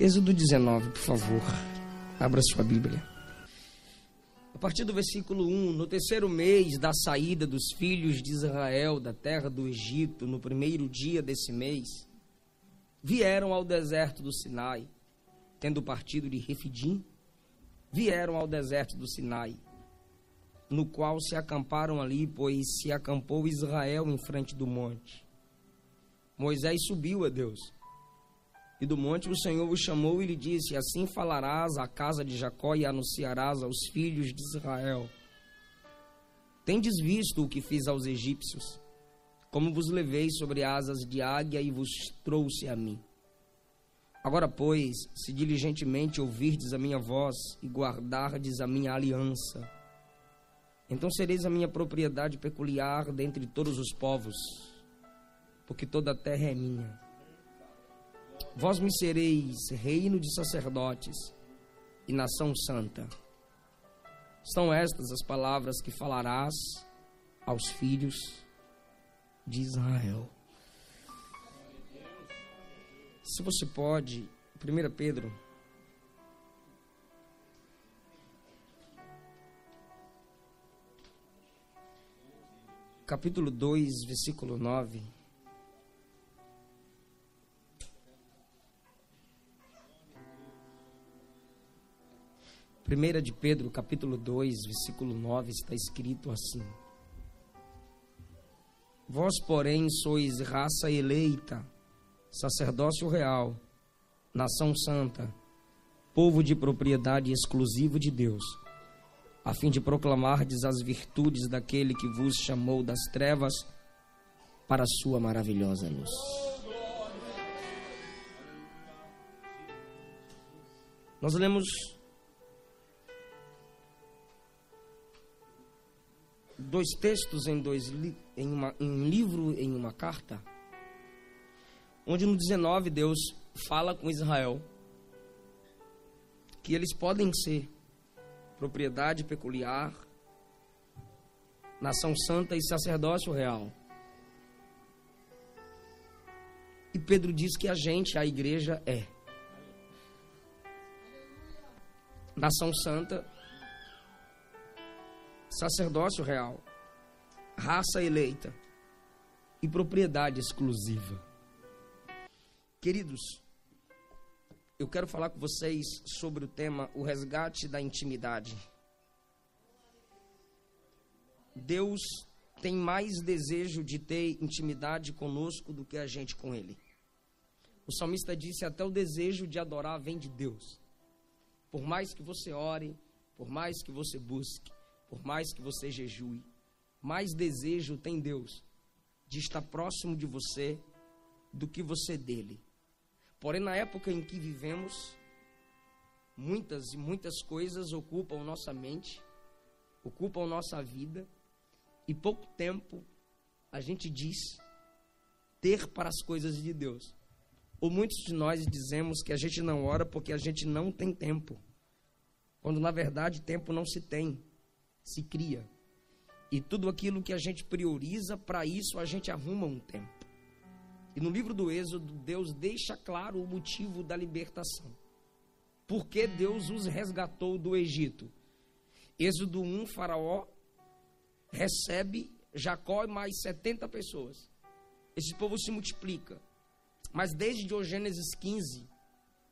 Êxodo 19, por favor. Abra sua Bíblia. A partir do versículo 1, no terceiro mês da saída dos filhos de Israel da terra do Egito, no primeiro dia desse mês, vieram ao deserto do Sinai, tendo partido de Refidim, vieram ao deserto do Sinai, no qual se acamparam ali, pois se acampou Israel em frente do monte. Moisés subiu a Deus. E do monte o Senhor o chamou e lhe disse: Assim falarás à casa de Jacó e anunciarás aos filhos de Israel. Tendes visto o que fiz aos egípcios, como vos levei sobre asas de águia e vos trouxe a mim. Agora, pois, se diligentemente ouvirdes a minha voz e guardardes a minha aliança, então sereis a minha propriedade peculiar dentre todos os povos, porque toda a terra é minha. Vós me sereis reino de sacerdotes e nação santa. São estas as palavras que falarás aos filhos de Israel. Se você pode, 1 Pedro. Capítulo 2, versículo 9. Primeira de Pedro, capítulo 2, versículo 9, está escrito assim: Vós, porém, sois raça eleita, sacerdócio real, nação santa, povo de propriedade exclusiva de Deus, a fim de proclamardes as virtudes daquele que vos chamou das trevas para a sua maravilhosa luz. Nós lemos dois textos em dois em, uma, em um livro em uma carta onde no 19 Deus fala com Israel que eles podem ser propriedade peculiar, nação santa e sacerdócio real. E Pedro diz que a gente, a igreja, é nação santa, sacerdócio real, raça eleita e propriedade exclusiva. Queridos, eu quero falar com vocês sobre o tema o resgate da intimidade. Deus tem mais desejo de ter intimidade conosco do que a gente com Ele. O salmista disse: até o desejo de adorar vem de Deus. Por mais que você ore, por mais que você busque, por mais que você jejue, mais desejo tem Deus de estar próximo de você do que você dele. Porém, na época em que vivemos, muitas e muitas coisas ocupam nossa mente, ocupam nossa vida, e pouco tempo a gente diz ter para as coisas de Deus. Ou muitos de nós dizemos que a gente não ora porque a gente não tem tempo. Quando na verdade tempo não se tem, se cria. E tudo aquilo que a gente prioriza, para isso a gente arruma um tempo. E no livro do Êxodo, Deus deixa claro o motivo da libertação. Por que Deus os resgatou do Egito? Êxodo 1, Faraó recebe Jacó e mais 70 pessoas. Esse povo se multiplica. Mas desde Gênesis 15,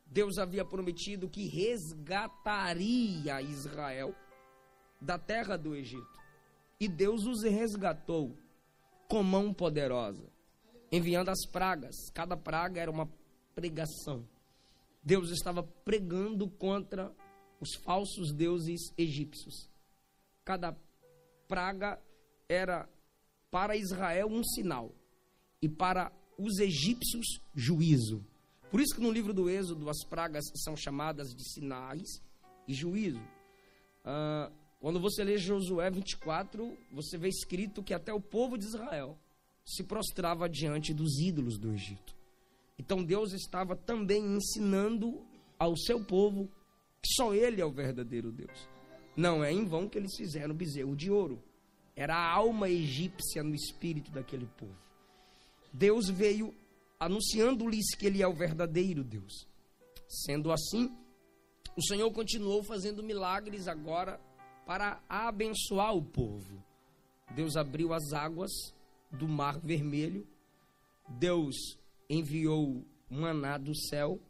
Deus havia prometido que resgataria Israel da terra do Egito. E Deus os resgatou com mão poderosa enviando as pragas. Cada praga era uma pregação. Deus estava pregando contra os falsos deuses egípcios. Cada praga era para Israel um sinal e para os egípcios juízo. Por isso que no livro do Êxodo as pragas são chamadas de sinais e juízo. Ah, quando você lê Josué 24, você vê escrito que até o povo de Israel se prostrava diante dos ídolos do Egito. Então Deus estava também ensinando ao seu povo que só Ele é o verdadeiro Deus. Não é em vão que eles fizeram o bezerro de ouro. Era a alma egípcia no espírito daquele povo. Deus veio anunciando-lhes que Ele é o verdadeiro Deus. Sendo assim, o Senhor continuou fazendo milagres agora para abençoar o povo. Deus abriu as águas do Mar Vermelho, Deus enviou maná do céu,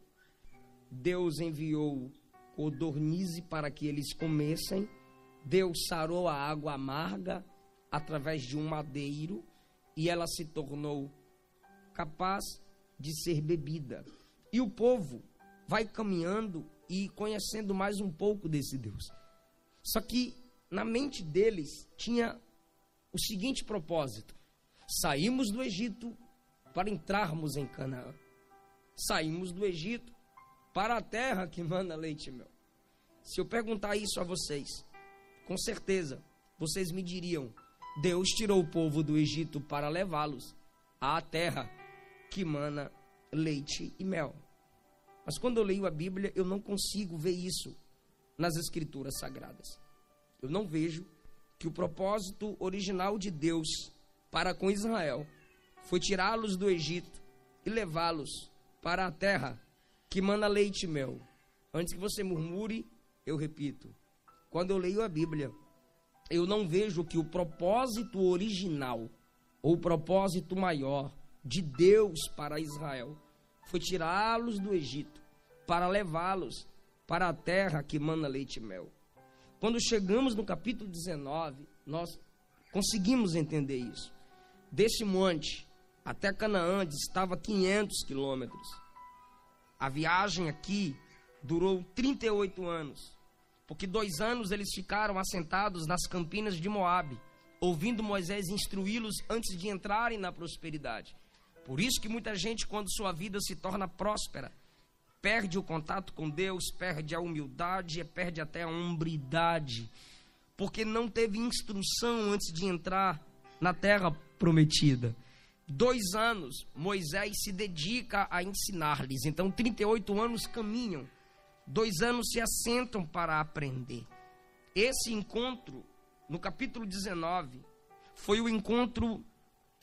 Deus enviou codornize para que eles comessem, Deus sarou a água amarga através de um madeiro e ela se tornou capaz de ser bebida. E o povo vai caminhando e conhecendo mais um pouco desse Deus. Só que na mente deles tinha o seguinte propósito: saímos do Egito para entrarmos em Canaã. Saímos do Egito para a terra que manda leite e mel. Se eu perguntar isso a vocês, com certeza vocês me diriam: Deus tirou o povo do Egito para levá-los à terra que mana leite e mel. Mas quando eu leio a Bíblia, eu não consigo ver isso nas Escrituras Sagradas. Eu não vejo que o propósito original de Deus para com Israel foi tirá-los do Egito e levá-los para a terra que mana leite e mel. Antes que você murmure, eu repito: quando eu leio a Bíblia, eu não vejo que o propósito original ou o propósito maior de Deus para Israel foi tirá-los do Egito para levá-los para a terra que mana leite e mel. Quando chegamos no capítulo 19, nós conseguimos entender isso. Desse monte até Canaã distava 500 quilômetros. A viagem aqui durou 38 anos, porque dois anos eles ficaram assentados nas campinas de Moabe, ouvindo Moisés instruí-los antes de entrarem na prosperidade. Por isso que muita gente, quando sua vida se torna próspera, perde o contato com Deus, perde a humildade, perde até a hombridade, porque não teve instrução antes de entrar na terra prometida. Dois anos Moisés se dedica a ensinar-lhes, então 38 anos caminham, dois anos se assentam para aprender. Esse encontro, no capítulo 19, foi o encontro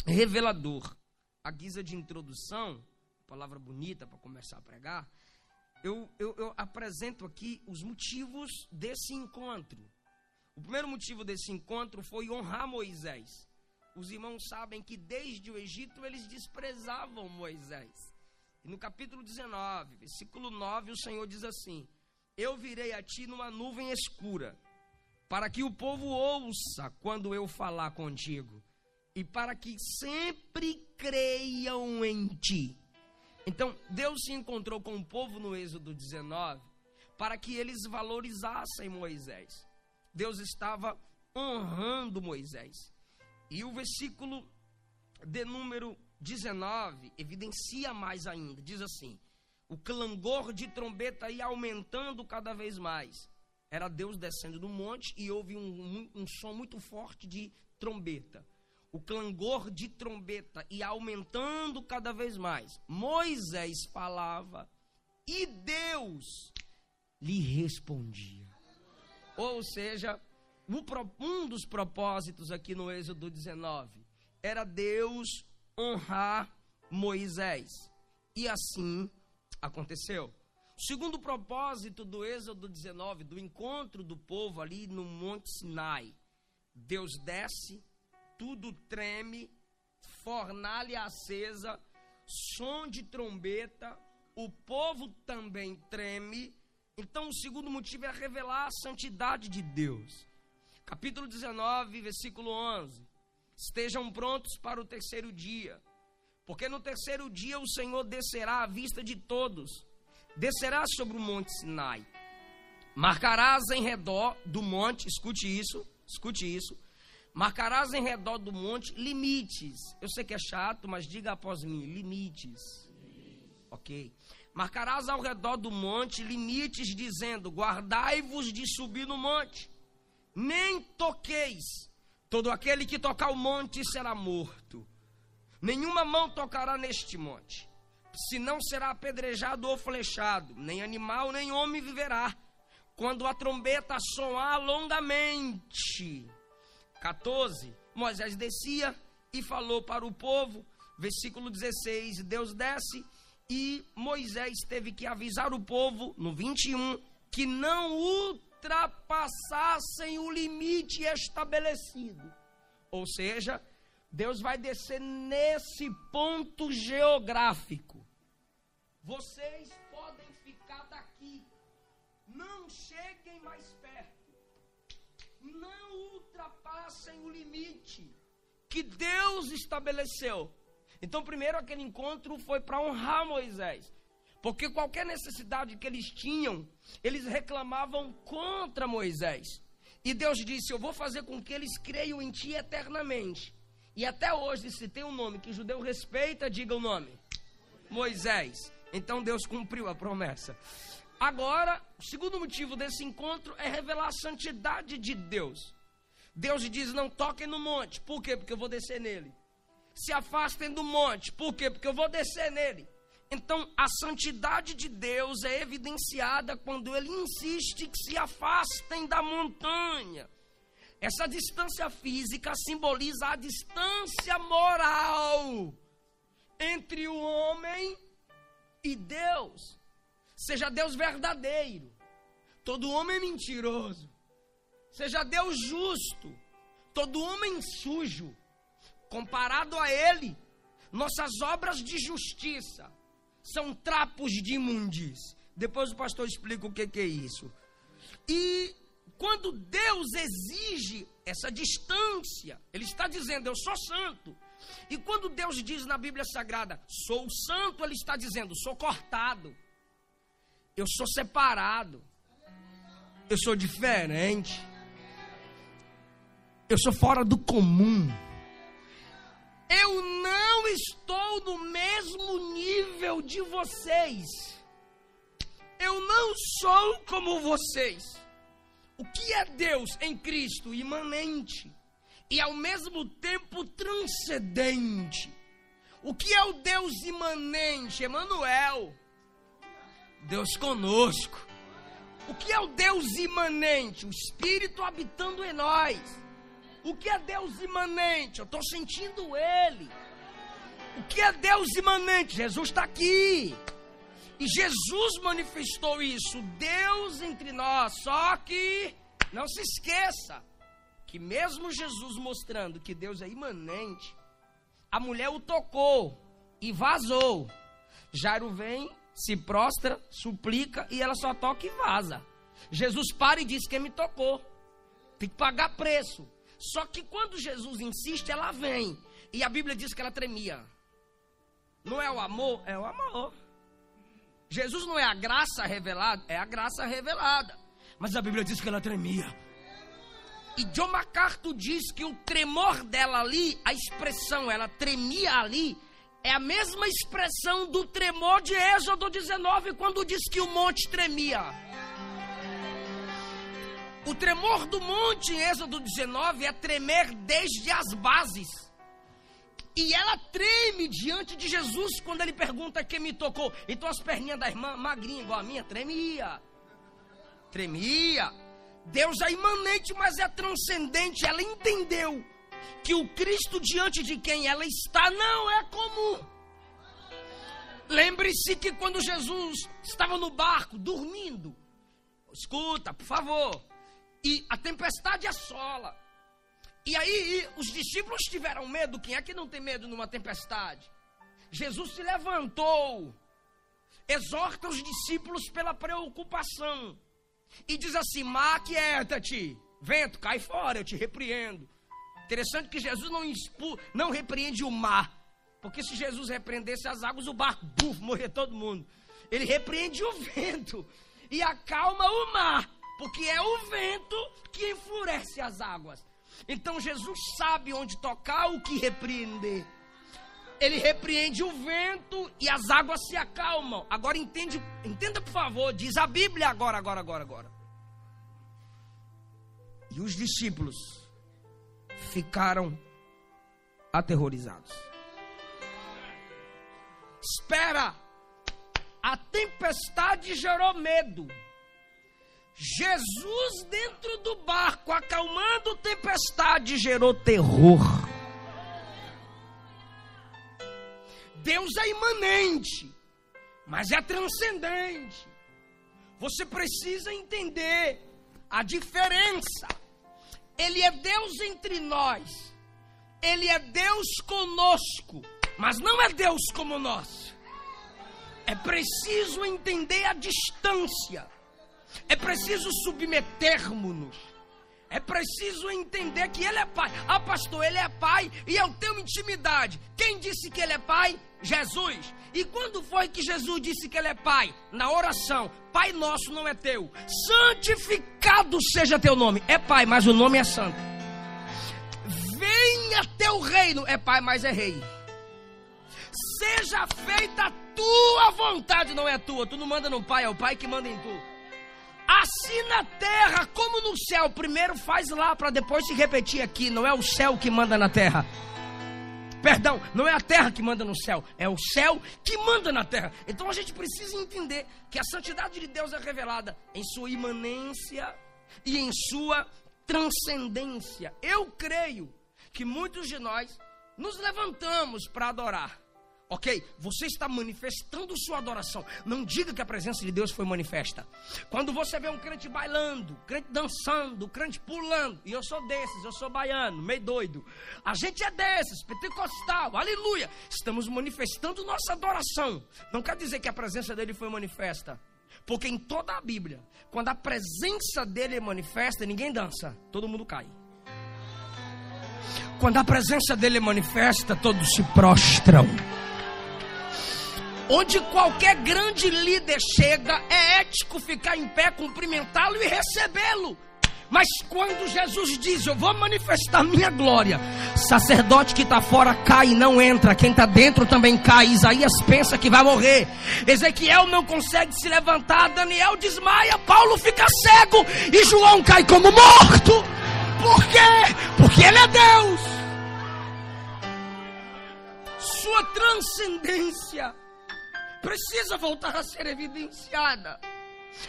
revelador. A guisa de introdução, palavra bonita para começar a pregar, eu, eu, eu apresento aqui os motivos desse encontro. O primeiro motivo desse encontro foi honrar Moisés. Os irmãos sabem que desde o Egito eles desprezavam Moisés. E no capítulo 19, versículo 9, o Senhor diz assim: Eu virei a ti numa nuvem escura, para que o povo ouça quando eu falar contigo, e para que sempre creiam em ti. Então, Deus se encontrou com o povo no Êxodo 19 para que eles valorizassem Moisés. Deus estava honrando Moisés. E o versículo de número 19 evidencia mais ainda. Diz assim: o clangor de trombeta ia aumentando cada vez mais. Era Deus descendo do monte e houve um, um, um som muito forte de trombeta o clangor de trombeta e aumentando cada vez mais. Moisés falava e Deus lhe respondia. Ou seja, um dos propósitos aqui no Êxodo 19 era Deus honrar Moisés. E assim aconteceu. O segundo propósito do Êxodo 19, do encontro do povo ali no Monte Sinai, Deus desce tudo treme, fornalha acesa, som de trombeta, o povo também treme. Então, o segundo motivo é revelar a santidade de Deus. Capítulo 19, versículo 11. Estejam prontos para o terceiro dia, porque no terceiro dia o Senhor descerá à vista de todos, descerá sobre o monte Sinai. Marcarás em redor do monte, escute isso, escute isso, Marcarás em redor do monte limites. Eu sei que é chato, mas diga após mim: limites. Ok. Marcarás ao redor do monte limites, dizendo: Guardai-vos de subir no monte, nem toqueis. Todo aquele que tocar o monte será morto. Nenhuma mão tocará neste monte, senão será apedrejado ou flechado. Nem animal, nem homem viverá. Quando a trombeta soar longamente, 14, Moisés descia e falou para o povo, versículo 16: Deus desce E Moisés teve que avisar o povo, no 21, que não ultrapassassem o limite estabelecido. Ou seja, Deus vai descer nesse ponto geográfico. Vocês podem ficar daqui. Não cheguem mais perto. Ultrapassem o limite que Deus estabeleceu. Então, primeiro, aquele encontro foi para honrar Moisés. Porque qualquer necessidade que eles tinham, eles reclamavam contra Moisés. E Deus disse: Eu vou fazer com que eles creiam em ti eternamente. E até hoje, se tem um nome que judeu respeita, diga o nome: Moisés. Então Deus cumpriu a promessa. Agora, o segundo motivo desse encontro é revelar a santidade de Deus. Deus diz: Não toquem no monte. Por quê? Porque eu vou descer nele se afastem do monte. Por quê? Porque eu vou descer nele. Então, a santidade de Deus é evidenciada quando ele insiste que se afastem da montanha. Essa distância física simboliza a distância moral entre o homem e Deus. Seja Deus verdadeiro, todo homem mentiroso. Seja Deus justo, todo homem sujo comparado a Ele, nossas obras de justiça são trapos de imundície. Depois o pastor explica o que, que é isso. E quando Deus exige essa distância, Ele está dizendo: Eu sou santo. E quando Deus diz na Bíblia Sagrada, sou santo, Ele está dizendo: sou cortado, eu sou separado, eu sou diferente, eu sou fora do comum. Eu não estou no mesmo nível de vocês. Eu não sou como vocês. O que é Deus em Cristo imanente e ao mesmo tempo transcendente? O que é o Deus imanente? Emanuel. Deus conosco. O que é o Deus imanente? O Espírito habitando em nós. O que é Deus imanente? Eu estou sentindo Ele. O que é Deus imanente? Jesus está aqui. E Jesus manifestou isso, Deus entre nós. Só que não se esqueça que mesmo Jesus mostrando que Deus é imanente, a mulher o tocou e vazou. Jairo vem, se prostra, suplica e ela só toca e vaza. Jesus para e diz: Quem me tocou? Tem que pagar preço. Só que quando Jesus insiste, ela vem. E a Bíblia diz que ela tremia. Não é o amor, é o amor. Jesus não é a graça revelada, é a graça revelada. Mas a Bíblia diz que ela tremia. E John MacArthur diz que o tremor dela ali, a expressão, ela tremia ali, é a mesma expressão do tremor de Êxodo 19, quando diz que o monte tremia. O tremor do monte em Êxodo 19 é tremer desde as bases. E ela treme diante de Jesus quando ele pergunta quem me tocou. Então as perninhas da irmã, magrinha igual a minha, tremia. Tremia. Deus é imanente, mas é transcendente. Ela entendeu que o Cristo diante de quem ela está não é comum. Lembre-se que quando Jesus estava no barco, dormindo, escuta, por favor, e a tempestade assola. E aí os discípulos tiveram medo. Quem é que não tem medo numa tempestade? Jesus se levantou, exorta os discípulos pela preocupação e diz assim: Maquieta-te, vento, cai fora, eu te repreendo. Interessante que Jesus não, expu, não repreende o mar, porque se Jesus repreendesse as águas, o barco, buf, morrer todo mundo. Ele repreende o vento e acalma o mar porque é o vento que enfurece as águas. Então Jesus sabe onde tocar, o que repreender. Ele repreende o vento e as águas se acalmam. Agora entende, entenda por favor, diz a Bíblia agora, agora, agora, agora. E os discípulos ficaram aterrorizados. Espera, a tempestade gerou medo. Jesus dentro do barco, acalmando tempestade, gerou terror. Deus é imanente, mas é transcendente. Você precisa entender a diferença. Ele é Deus entre nós. Ele é Deus conosco, mas não é Deus como nós. É preciso entender a distância. É preciso submetermos-nos. É preciso entender que Ele é Pai. Ah, pastor, Ele é Pai e eu tenho intimidade. Quem disse que Ele é Pai? Jesus. E quando foi que Jesus disse que Ele é Pai? Na oração. Pai nosso não é teu. Santificado seja teu nome. É Pai, mas o nome é Santo. Venha teu reino. É Pai, mas é Rei. Seja feita a tua vontade, não é tua. Tu não manda no Pai, é o Pai que manda em tu. Assim na terra como no céu. Primeiro faz lá para depois se repetir aqui. Não é o céu que manda na terra. Perdão, não é a terra que manda no céu, é o céu que manda na terra. Então a gente precisa entender que a santidade de Deus é revelada em sua imanência e em sua transcendência. Eu creio que muitos de nós nos levantamos para adorar. Ok? Você está manifestando sua adoração. Não diga que a presença de Deus foi manifesta. Quando você vê um crente bailando, crente dançando, crente pulando, e eu sou desses, eu sou baiano, meio doido. A gente é desses, pentecostal, aleluia. Estamos manifestando nossa adoração. Não quer dizer que a presença dele foi manifesta. Porque em toda a Bíblia, quando a presença dele é manifesta, ninguém dança, todo mundo cai. Quando a presença dele é manifesta, todos se prostram. Onde qualquer grande líder chega, é ético ficar em pé, cumprimentá-lo e recebê-lo. Mas quando Jesus diz, eu vou manifestar minha glória, sacerdote que está fora cai e não entra, quem está dentro também cai. Isaías pensa que vai morrer, Ezequiel não consegue se levantar, Daniel desmaia, Paulo fica cego e João cai como morto. Por quê? Porque ele é Deus. Sua transcendência precisa voltar a ser evidenciada.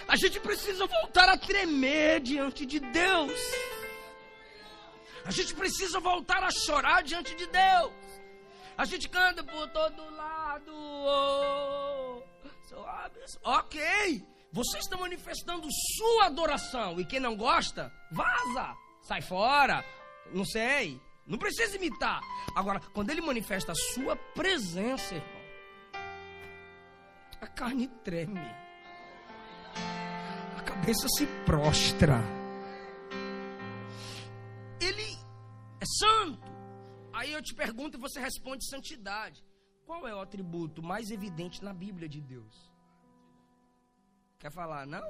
A gente precisa voltar a tremer diante de Deus. A gente precisa voltar a chorar diante de Deus. A gente canta por todo lado. Oh, ok. Você está manifestando sua adoração. E quem não gosta, vaza. Sai fora. Não sei. Não precisa imitar. Agora, quando ele manifesta a sua presença, a carne treme, a cabeça se prostra. Ele é santo. Aí eu te pergunto e você responde santidade. Qual é o atributo mais evidente na Bíblia de Deus? Quer falar? Não?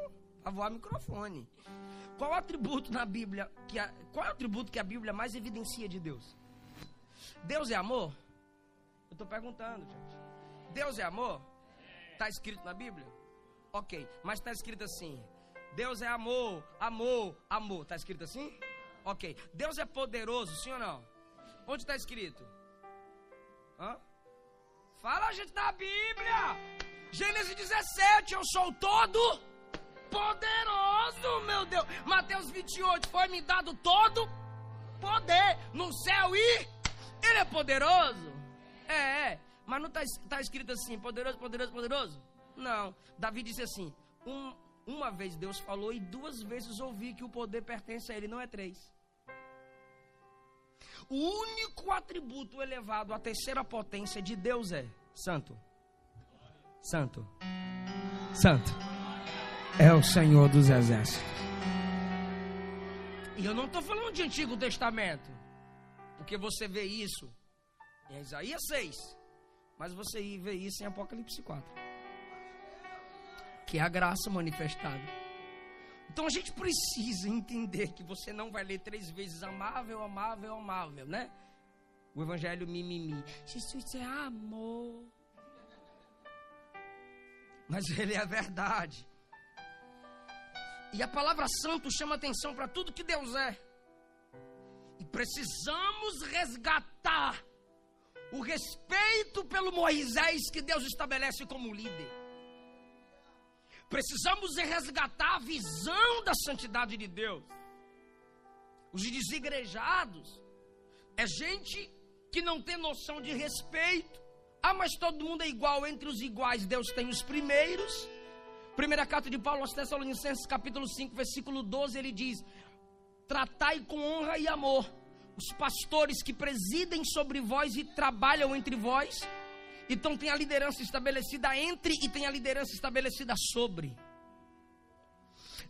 Vai voar microfone. Qual o atributo na Bíblia que a, qual é o atributo que a Bíblia mais evidencia de Deus? Deus é amor? Eu estou perguntando, gente. Deus é amor? Está escrito na Bíblia? Ok, mas está escrito assim: Deus é amor, amor, amor. Está escrito assim? Ok. Deus é poderoso, sim ou não? Onde está escrito? Hã? Fala, gente, da Bíblia. Gênesis 17, eu sou todo poderoso, meu Deus. Mateus 28, foi me dado todo poder no céu e ele é poderoso. É, é. Mas não está tá escrito assim, poderoso, poderoso, poderoso? Não. Davi disse assim: um, uma vez Deus falou e duas vezes ouvi que o poder pertence a Ele, não é três. O único atributo elevado à terceira potência de Deus é Santo. Santo. Santo. É o Senhor dos Exércitos. E eu não estou falando de Antigo Testamento. Porque você vê isso em Isaías 6. Mas você vê isso em Apocalipse 4. Que é a graça manifestada. Então a gente precisa entender que você não vai ler três vezes amável, amável, amável, né? O evangelho mimimi. Jesus é amor. Mas ele é a verdade. E a palavra santo chama atenção para tudo que Deus é. E precisamos resgatar o respeito pelo Moisés que Deus estabelece como líder. Precisamos resgatar a visão da santidade de Deus. Os desigrejados é gente que não tem noção de respeito Ah, mas todo mundo é igual. Entre os iguais, Deus tem os primeiros. Primeira carta de Paulo aos Tessalonicenses, capítulo 5, versículo 12, ele diz: Tratai com honra e amor os pastores que presidem sobre vós e trabalham entre vós. Então tem a liderança estabelecida entre e tem a liderança estabelecida sobre.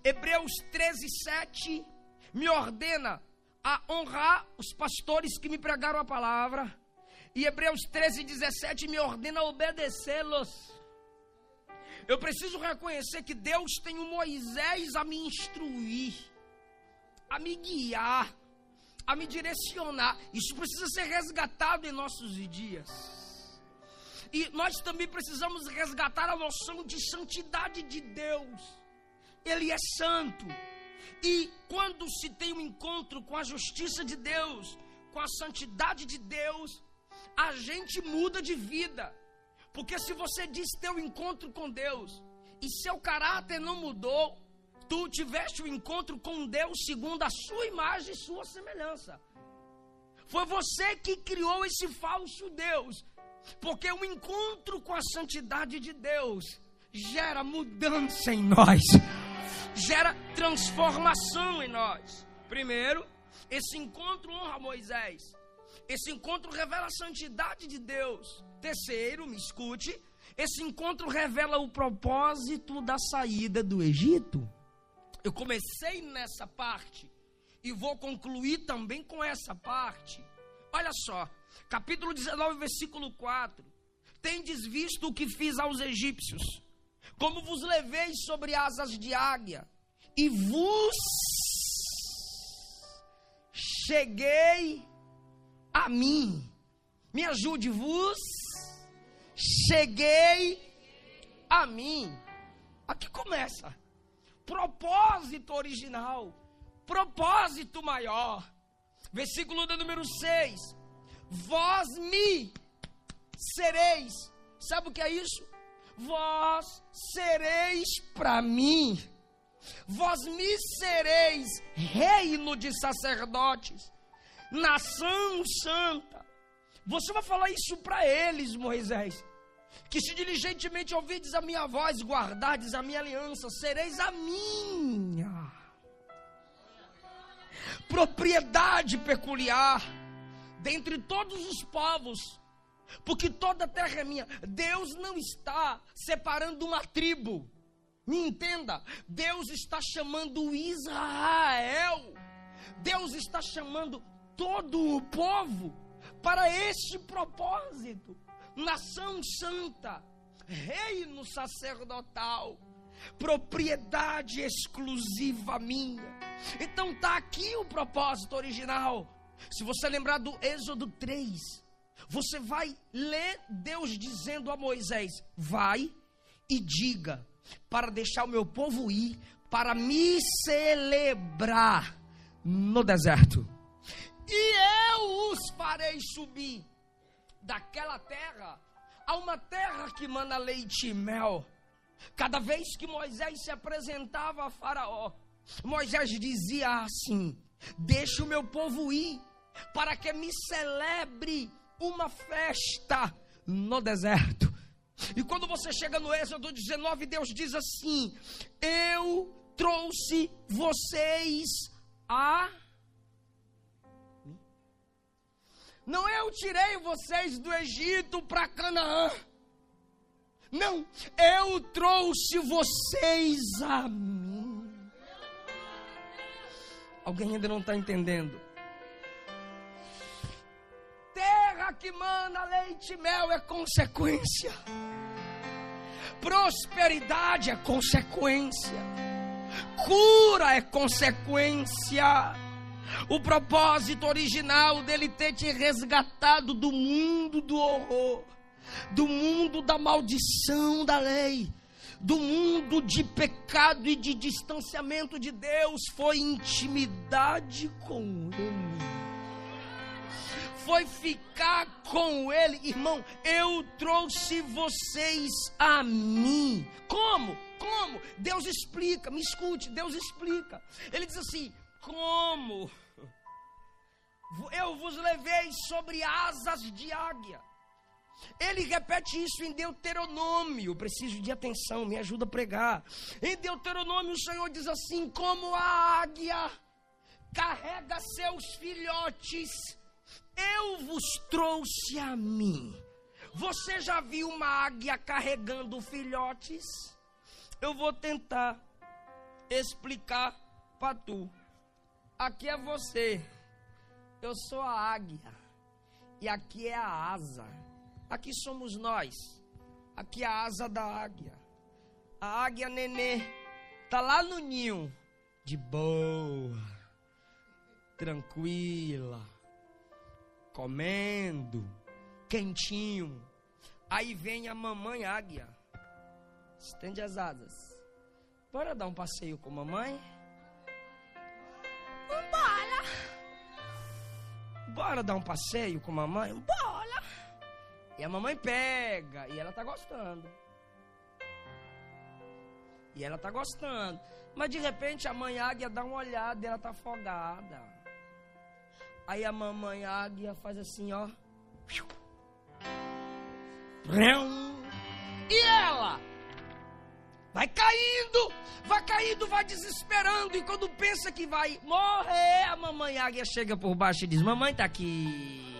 Hebreus 13, 7 me ordena a honrar os pastores que me pregaram a palavra. E Hebreus 13, 17 me ordena obedecê-los. Eu preciso reconhecer que Deus tem o Moisés a me instruir, a me guiar, a me direcionar. Isso precisa ser resgatado em nossos dias. E nós também precisamos resgatar a noção de santidade de Deus. Ele é santo. E quando se tem um encontro com a justiça de Deus, com a santidade de Deus, a gente muda de vida. Porque se você diz ter um encontro com Deus e seu caráter não mudou, tu tiveste um encontro com Deus segundo a sua imagem e sua semelhança. Foi você que criou esse falso Deus. Porque o um encontro com a santidade de Deus gera mudança em nós, gera transformação em nós. Primeiro, esse encontro honra Moisés. Esse encontro revela a santidade de Deus. Terceiro, me escute, esse encontro revela o propósito da saída do Egito. Eu comecei nessa parte e vou concluir também com essa parte. Olha só, capítulo 19, versículo 4. Tendes visto o que fiz aos egípcios, como vos levei sobre asas de águia, e vos cheguei a mim. Me ajude, vos cheguei a mim. Aqui começa. Propósito original. Propósito maior. Versículo do número 6. Vós me sereis. Sabe o que é isso? Vós sereis para mim. Vós me sereis reino de sacerdotes nação santa. Você vai falar isso para eles, Moisés. Que se diligentemente ouvides a minha voz, guardardes a minha aliança, sereis a minha propriedade peculiar dentre todos os povos, porque toda a terra é minha. Deus não está separando uma tribo. Me entenda, Deus está chamando Israel. Deus está chamando todo o povo para este propósito. Nação santa, reino sacerdotal, propriedade exclusiva minha. Então tá aqui o propósito original. Se você lembrar do Êxodo 3, você vai ler Deus dizendo a Moisés: Vai e diga, para deixar o meu povo ir, para me celebrar no deserto e eu os farei subir daquela terra a uma terra que manda leite e mel. Cada vez que Moisés se apresentava a Faraó, Moisés dizia assim: Deixa o meu povo ir, para que me celebre uma festa no deserto. E quando você chega no Êxodo 19, Deus diz assim: Eu trouxe vocês a Não eu tirei vocês do Egito para Canaã. Não, eu trouxe vocês a mim. Alguém ainda não está entendendo. Terra que mana leite e mel é consequência. Prosperidade é consequência. Cura é consequência o propósito original dele ter te resgatado do mundo do horror, do mundo da maldição da lei, do mundo de pecado e de distanciamento de Deus foi intimidade com Ele. Foi ficar com Ele, irmão. Eu trouxe vocês a mim. Como? Como? Deus explica, me escute, Deus explica. Ele diz assim: como? Eu vos levei sobre asas de águia. Ele repete isso em Deuteronômio. Preciso de atenção, me ajuda a pregar. Em Deuteronômio, o Senhor diz assim: Como a águia carrega seus filhotes, eu vos trouxe a mim. Você já viu uma águia carregando filhotes? Eu vou tentar explicar para tu. Aqui é você. Eu sou a águia. E aqui é a asa. Aqui somos nós. Aqui é a asa da águia. A águia nenê tá lá no ninho, de boa, tranquila, comendo, quentinho. Aí vem a mamãe águia. Estende as asas. Bora dar um passeio com a mamãe? Vambora! Bora dar um passeio com a mamãe? Bora! E a mamãe pega, e ela tá gostando. E ela tá gostando. Mas de repente a mãe águia dá uma olhada e ela tá afogada. Aí a mamãe águia faz assim, ó. E ela vai caindo, vai caindo, vai desesperando. E quando pensa que vai morrer, a mamãe águia chega por baixo e diz: Mamãe tá aqui.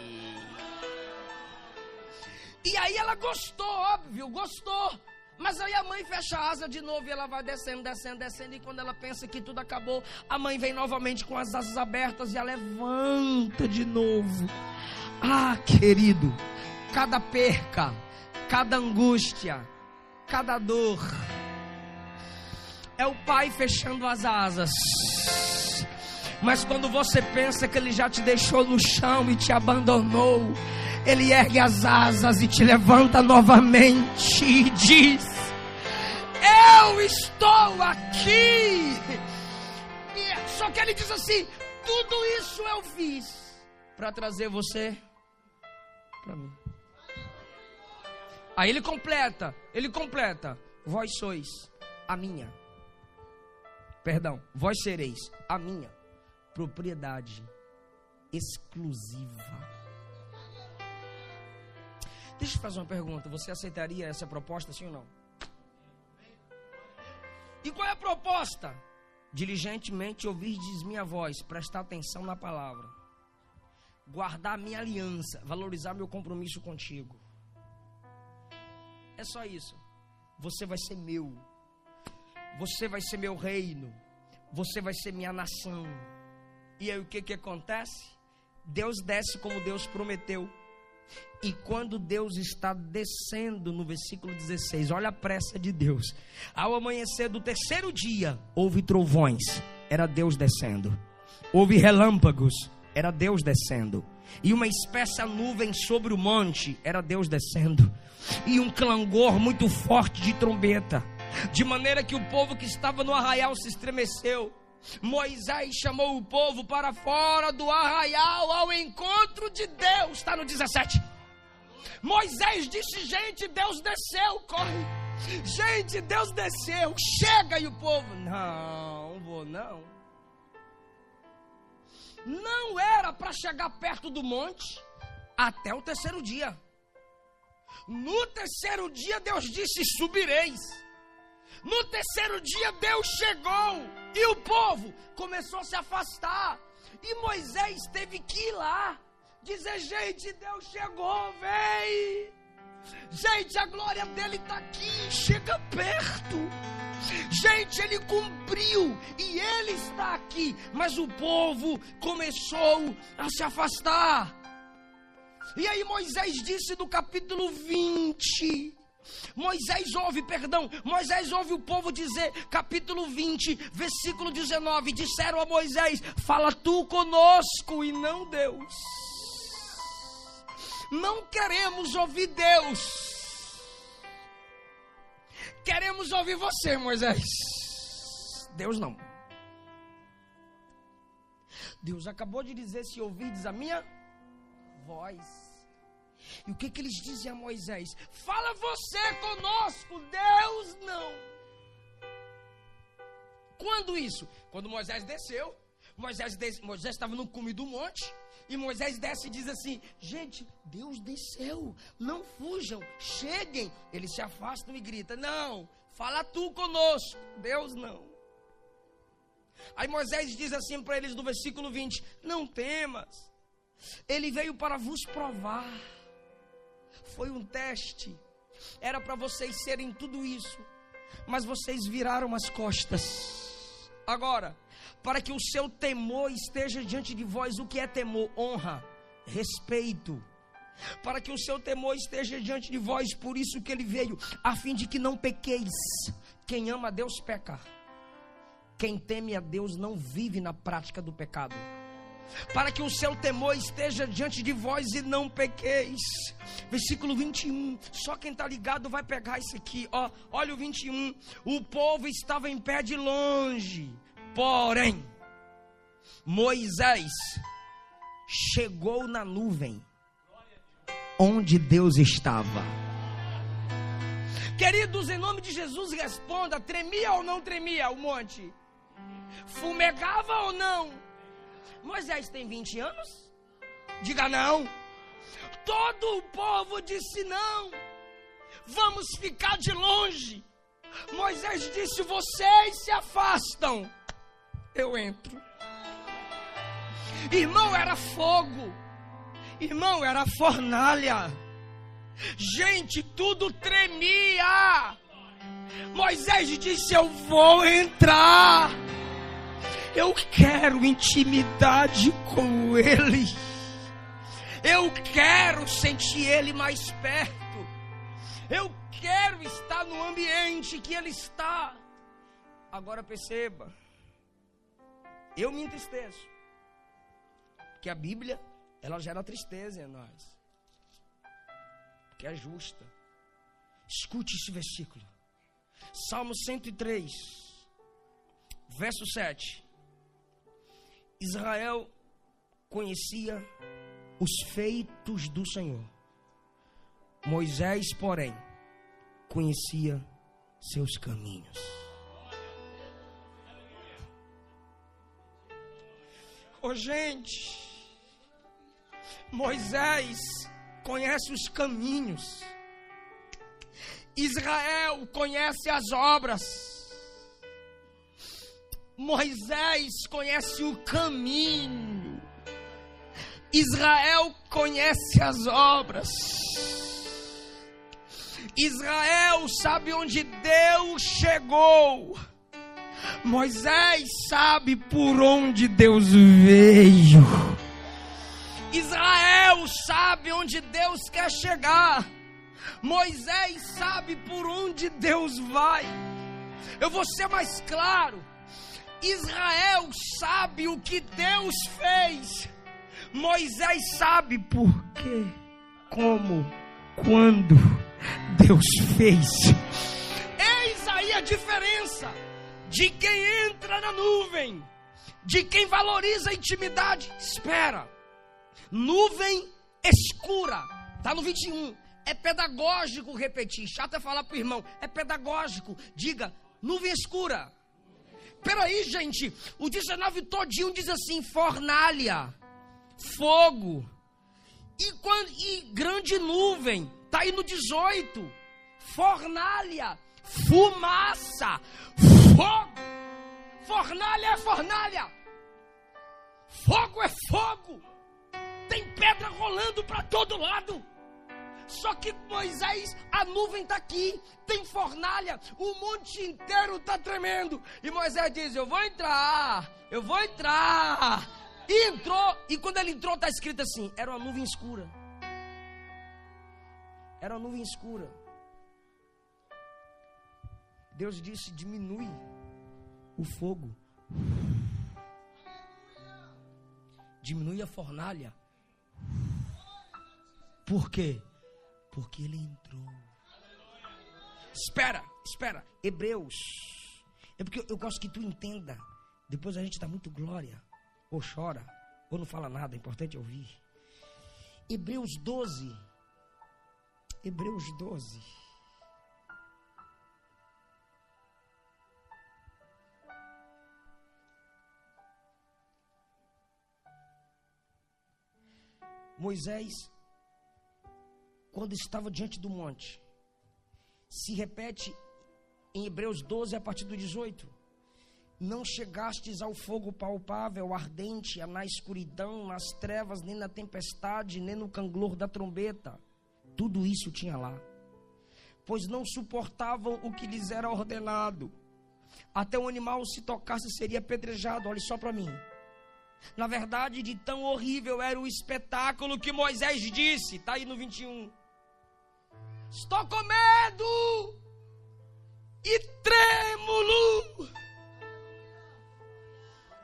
E aí ela gostou, óbvio, gostou. Mas aí a mãe fecha a asa de novo e ela vai descendo, descendo, descendo. E quando ela pensa que tudo acabou, a mãe vem novamente com as asas abertas e a levanta de novo. Ah, querido, cada perca, cada angústia, cada dor, é o pai fechando as asas. Mas quando você pensa que ele já te deixou no chão e te abandonou, ele ergue as asas e te levanta novamente e diz: Eu estou aqui. E, só que ele diz assim: Tudo isso eu fiz para trazer você para mim. Aí ele completa, ele completa: Vós sois a minha. Perdão, vós sereis a minha propriedade exclusiva. Deixa eu fazer uma pergunta: você aceitaria essa proposta, sim ou não? E qual é a proposta? Diligentemente ouvirdes minha voz, prestar atenção na palavra, guardar minha aliança, valorizar meu compromisso contigo. É só isso. Você vai ser meu. Você vai ser meu reino. Você vai ser minha nação. E aí o que que acontece? Deus desce como Deus prometeu. E quando Deus está descendo, no versículo 16, olha a pressa de Deus. Ao amanhecer do terceiro dia, houve trovões, era Deus descendo. Houve relâmpagos, era Deus descendo. E uma espessa nuvem sobre o monte, era Deus descendo. E um clangor muito forte de trombeta, de maneira que o povo que estava no arraial se estremeceu. Moisés chamou o povo para fora do arraial ao encontro de Deus. Está no 17. Moisés disse: Gente, Deus desceu, corre. Gente, Deus desceu, chega. E o povo: Não, vou não. Não era para chegar perto do monte até o terceiro dia. No terceiro dia, Deus disse: Subireis. No terceiro dia, Deus chegou e o povo começou a se afastar. E Moisés teve que ir lá dizer: Gente, Deus chegou, vem. Gente, a glória dele está aqui, chega perto. Gente, ele cumpriu e ele está aqui, mas o povo começou a se afastar. E aí Moisés disse no capítulo 20: Moisés ouve, perdão, Moisés ouve o povo dizer, capítulo 20, versículo 19: disseram a Moisés: Fala tu conosco e não Deus. Não queremos ouvir Deus, queremos ouvir você, Moisés. Deus não. Deus acabou de dizer: se ouvirdes a minha voz. E o que, que eles dizem a Moisés? Fala você conosco, Deus não. Quando isso? Quando Moisés desceu, Moisés, Moisés estava no cume do monte, E Moisés desce e diz assim: Gente, Deus desceu, não fujam, cheguem. Eles se afastam e gritam: Não, fala tu conosco. Deus não. Aí Moisés diz assim para eles no versículo 20: Não temas, ele veio para vos provar. Foi um teste, era para vocês serem tudo isso, mas vocês viraram as costas. Agora, para que o seu temor esteja diante de vós. O que é temor? Honra, respeito. Para que o seu temor esteja diante de vós, por isso que ele veio, a fim de que não pequeis. Quem ama a Deus peca. Quem teme a Deus não vive na prática do pecado. Para que o seu temor esteja diante de vós e não pequeis. Versículo 21. Só quem está ligado vai pegar isso aqui. Ó, olha o 21. O povo estava em pé de longe Porém, Moisés chegou na nuvem onde Deus estava. Queridos, em nome de Jesus, responda: tremia ou não tremia o monte? Fumegava ou não? Moisés tem 20 anos? Diga não. Todo o povo disse não. Vamos ficar de longe. Moisés disse: vocês se afastam eu entro. Irmão, era fogo. Irmão, era fornalha. Gente, tudo tremia. Moisés disse: Eu vou entrar. Eu quero intimidade com Ele. Eu quero sentir Ele mais perto. Eu quero estar no ambiente que Ele está. Agora perceba eu me entristeço. Porque a Bíblia, ela gera tristeza em nós. Porque é justa. Escute esse versículo. Salmo 103, verso 7. Israel conhecia os feitos do Senhor. Moisés, porém, conhecia seus caminhos. Oh, gente, Moisés conhece os caminhos, Israel conhece as obras, Moisés conhece o caminho, Israel conhece as obras. Israel sabe onde Deus chegou. Moisés sabe por onde Deus veio. Israel sabe onde Deus quer chegar. Moisés sabe por onde Deus vai. Eu vou ser mais claro. Israel sabe o que Deus fez. Moisés sabe por quê, como, quando Deus fez. Eis aí a diferença de quem entra na nuvem, de quem valoriza a intimidade. Espera, nuvem escura, está no 21. É pedagógico repetir, chato é falar para o irmão, é pedagógico. Diga, nuvem escura. Peraí, gente, o 19 todinho diz assim: fornalha, fogo, e, quando, e grande nuvem, está aí no 18. Fornalha, fumaça, fogo. Fornalha é fornalha. Fogo é fogo. Tem pedra rolando para todo lado. Só que Moisés, a nuvem está aqui, tem fornalha, o monte inteiro está tremendo. E Moisés diz: Eu vou entrar, eu vou entrar. E entrou, e quando ele entrou, está escrito assim: era uma nuvem escura. Era uma nuvem escura. Deus disse: diminui o fogo. Diminui a fornalha. Por quê? Porque ele entrou. Espera, espera. Hebreus. É porque eu gosto que tu entenda. Depois a gente dá muito glória. Ou chora. Ou não fala nada. É importante ouvir. Hebreus 12. Hebreus 12. Moisés, quando estava diante do monte, se repete em Hebreus 12, a partir do 18. Não chegastes ao fogo palpável, ardente, na escuridão, nas trevas, nem na tempestade, nem no canglor da trombeta. Tudo isso tinha lá. Pois não suportavam o que lhes era ordenado. Até o animal se tocasse seria apedrejado. Olhe só para mim. Na verdade, de tão horrível era o espetáculo que Moisés disse. Está aí no 21. Estou com medo e trêmulo.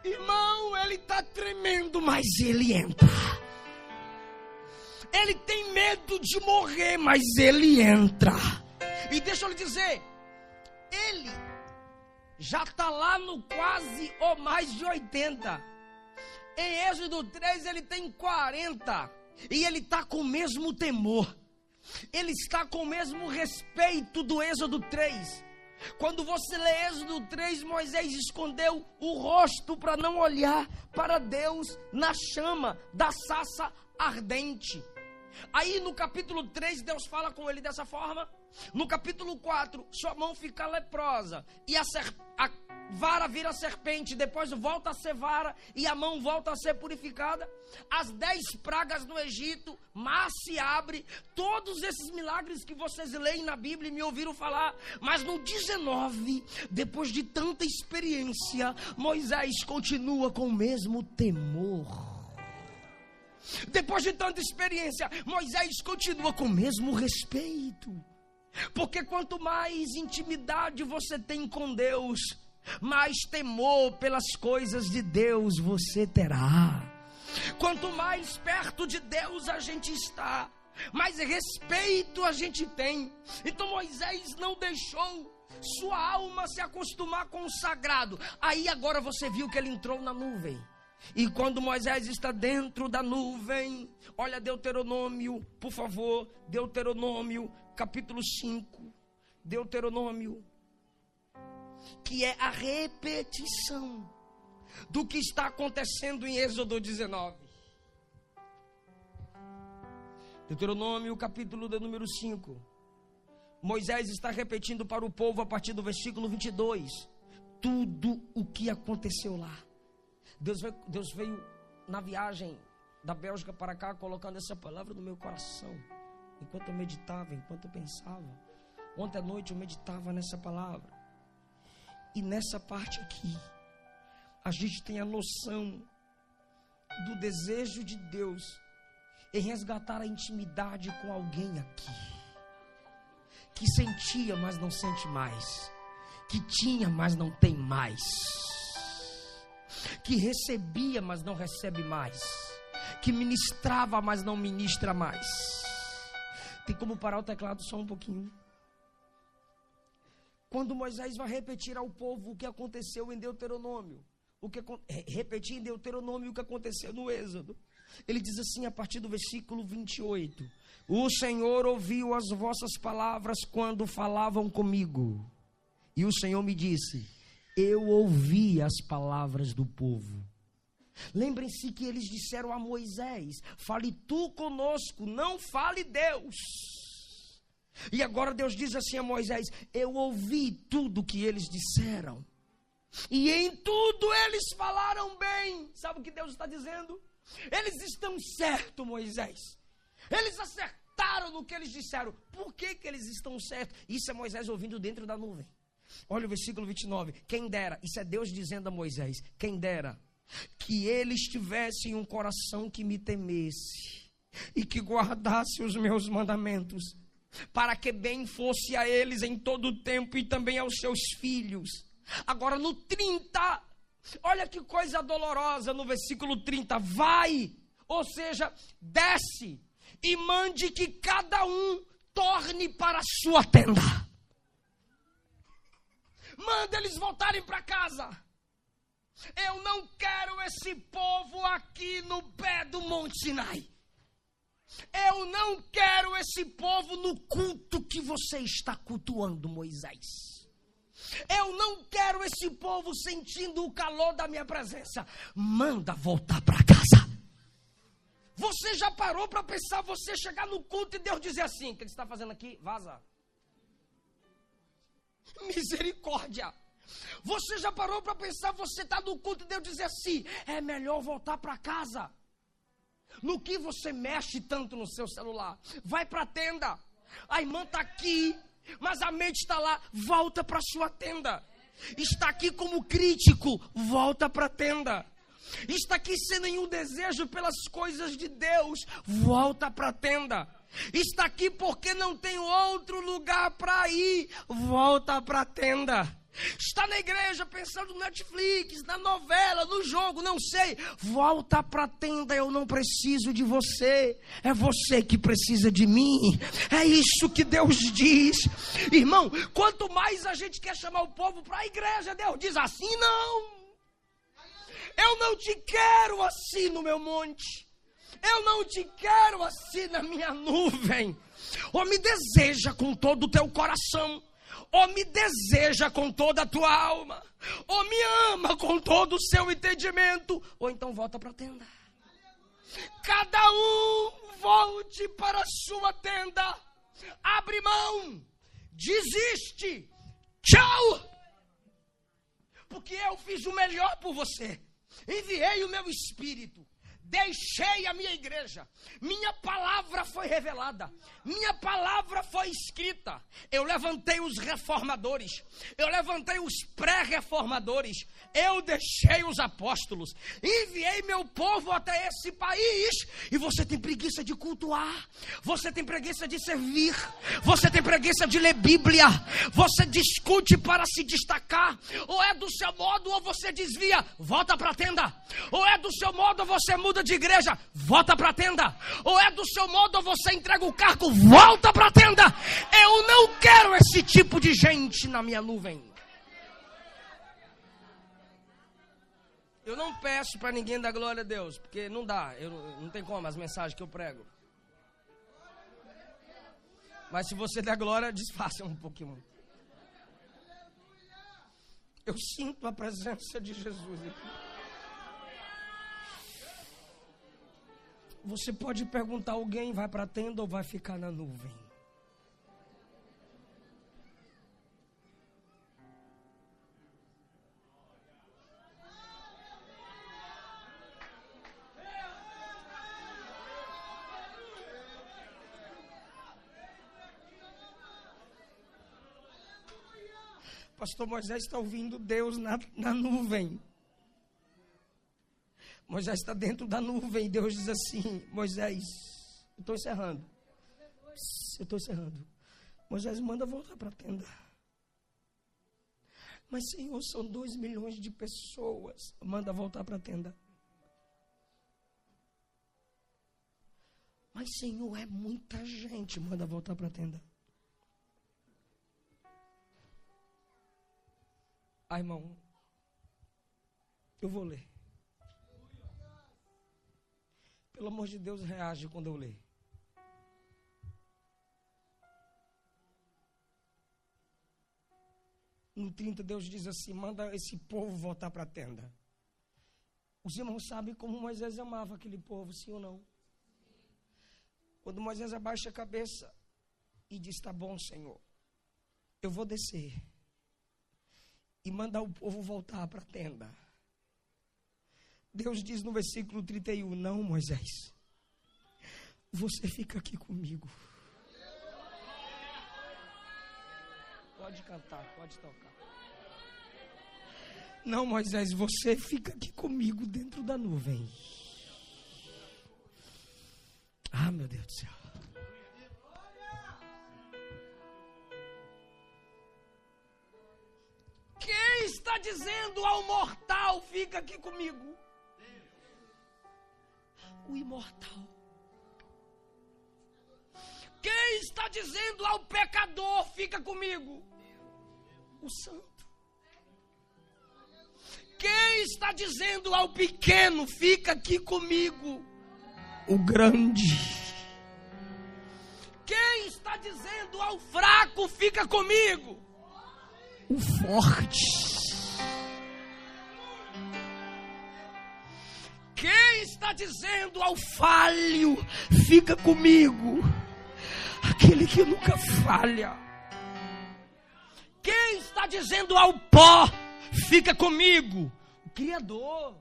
Irmão, ele está tremendo, mas ele entra. Ele tem medo de morrer, mas ele entra. E deixa eu lhe dizer, ele já está lá no quase ou mais de 80. Em Êxodo 3 ele tem 40. E ele está com o mesmo temor. Ele está com o mesmo respeito do Êxodo 3. Quando você lê Êxodo 3, Moisés escondeu o rosto para não olhar para Deus na chama da sassa ardente. Aí no capítulo 3, Deus fala com ele dessa forma. No capítulo 4, sua mão fica leprosa e a, a vara vira serpente, depois volta a ser vara e a mão volta a ser purificada. As dez pragas no Egito, mar se abre, todos esses milagres que vocês leem na Bíblia e me ouviram falar. Mas no 19, depois de tanta experiência, Moisés continua com o mesmo temor. Depois de tanta experiência, Moisés continua com o mesmo respeito. Porque quanto mais intimidade você tem com Deus, mais temor pelas coisas de Deus você terá. Quanto mais perto de Deus a gente está, mais respeito a gente tem. Então Moisés não deixou sua alma se acostumar com o sagrado. Aí agora você viu que ele entrou na nuvem. E quando Moisés está dentro da nuvem, olha Deuteronômio, por favor, Deuteronômio, capítulo 5. Deuteronômio, que é a repetição do que está acontecendo em Êxodo 19. Deuteronômio, capítulo de número 5. Moisés está repetindo para o povo a partir do versículo 22 tudo o que aconteceu lá. Deus veio, Deus veio na viagem da Bélgica para cá colocando essa palavra no meu coração. Enquanto eu meditava, enquanto eu pensava. Ontem à noite eu meditava nessa palavra. E nessa parte aqui, a gente tem a noção do desejo de Deus em resgatar a intimidade com alguém aqui. Que sentia, mas não sente mais. Que tinha, mas não tem mais que recebia, mas não recebe mais, que ministrava, mas não ministra mais. Tem como parar o teclado só um pouquinho? Quando Moisés vai repetir ao povo o que aconteceu em Deuteronômio, o que repetir em Deuteronômio o que aconteceu no Êxodo. Ele diz assim a partir do versículo 28: O Senhor ouviu as vossas palavras quando falavam comigo. E o Senhor me disse: eu ouvi as palavras do povo. Lembrem-se que eles disseram a Moisés: Fale tu conosco, não fale Deus. E agora Deus diz assim a Moisés: Eu ouvi tudo que eles disseram. E em tudo eles falaram bem. Sabe o que Deus está dizendo? Eles estão certos, Moisés. Eles acertaram no que eles disseram. Por que, que eles estão certos? Isso é Moisés ouvindo dentro da nuvem. Olha o versículo 29. Quem dera, isso é Deus dizendo a Moisés: quem dera que eles tivessem um coração que me temesse e que guardasse os meus mandamentos, para que bem fosse a eles em todo o tempo e também aos seus filhos. Agora no 30, olha que coisa dolorosa no versículo 30. Vai, ou seja, desce e mande que cada um torne para a sua tenda. Manda eles voltarem para casa. Eu não quero esse povo aqui no pé do Monte Sinai. Eu não quero esse povo no culto que você está cultuando, Moisés. Eu não quero esse povo sentindo o calor da minha presença. Manda voltar para casa. Você já parou para pensar você chegar no culto e Deus dizer assim: o que você está fazendo aqui? Vaza. Misericórdia. Você já parou para pensar você está no culto e Deus dizer assim: é melhor voltar para casa. No que você mexe tanto no seu celular? Vai para a tenda. A irmã está aqui, mas a mente está lá. Volta para sua tenda. Está aqui como crítico. Volta para a tenda. Está aqui sem nenhum desejo pelas coisas de Deus. Volta para a tenda. Está aqui porque não tem outro lugar para ir. Volta para a tenda. Está na igreja pensando no Netflix, na novela, no jogo, não sei. Volta para a tenda, eu não preciso de você. É você que precisa de mim. É isso que Deus diz. Irmão, quanto mais a gente quer chamar o povo para a igreja, Deus diz assim: não. Eu não te quero assim no meu monte. Eu não te quero assim na minha nuvem. Ou me deseja com todo o teu coração ou me deseja com toda a tua alma, ou me ama com todo o seu entendimento, ou então volta para a tenda. Cada um volte para a sua tenda, abre mão, desiste, tchau, porque eu fiz o melhor por você, enviei o meu espírito. Deixei a minha igreja, minha palavra foi revelada, minha palavra foi escrita. Eu levantei os reformadores, eu levantei os pré-reformadores, eu deixei os apóstolos, enviei meu povo até esse país. E você tem preguiça de cultuar, você tem preguiça de servir, você tem preguiça de ler Bíblia, você discute para se destacar, ou é do seu modo ou você desvia, volta para a tenda, ou é do seu modo ou você muda de igreja, volta para a tenda. Ou é do seu modo ou você entrega o cargo, volta para a tenda. Eu não quero esse tipo de gente na minha nuvem. Eu não peço para ninguém dar glória a Deus, porque não dá, eu, não tem como as mensagens que eu prego. Mas se você der glória, desfaça um pouquinho. Eu sinto a presença de Jesus aqui. Você pode perguntar: alguém vai para a tenda ou vai ficar na nuvem? Pastor Moisés está ouvindo Deus na, na nuvem. Moisés está dentro da nuvem Deus diz assim: Moisés, eu estou encerrando. Eu estou encerrando. Moisés manda voltar para a tenda. Mas, Senhor, são dois milhões de pessoas. Manda voltar para a tenda. Mas, Senhor, é muita gente. Manda voltar para a tenda. Ah, irmão, eu vou ler. Pelo amor de Deus, reage quando eu ler. No 30, Deus diz assim: manda esse povo voltar para a tenda. Os irmãos sabem como Moisés amava aquele povo, sim ou não? Quando Moisés abaixa a cabeça e diz: Tá bom, Senhor, eu vou descer e mandar o povo voltar para a tenda. Deus diz no versículo 31: Não, Moisés, você fica aqui comigo. Pode cantar, pode tocar. Não, Moisés, você fica aqui comigo dentro da nuvem. Ah, meu Deus do céu. Quem está dizendo ao mortal, fica aqui comigo? O imortal. Quem está dizendo ao pecador, fica comigo? O santo. Quem está dizendo ao pequeno, fica aqui comigo? O grande. Quem está dizendo ao fraco, fica comigo? O forte. Está dizendo ao falho, fica comigo? Aquele que nunca falha. Quem está dizendo ao pó, fica comigo? O Criador.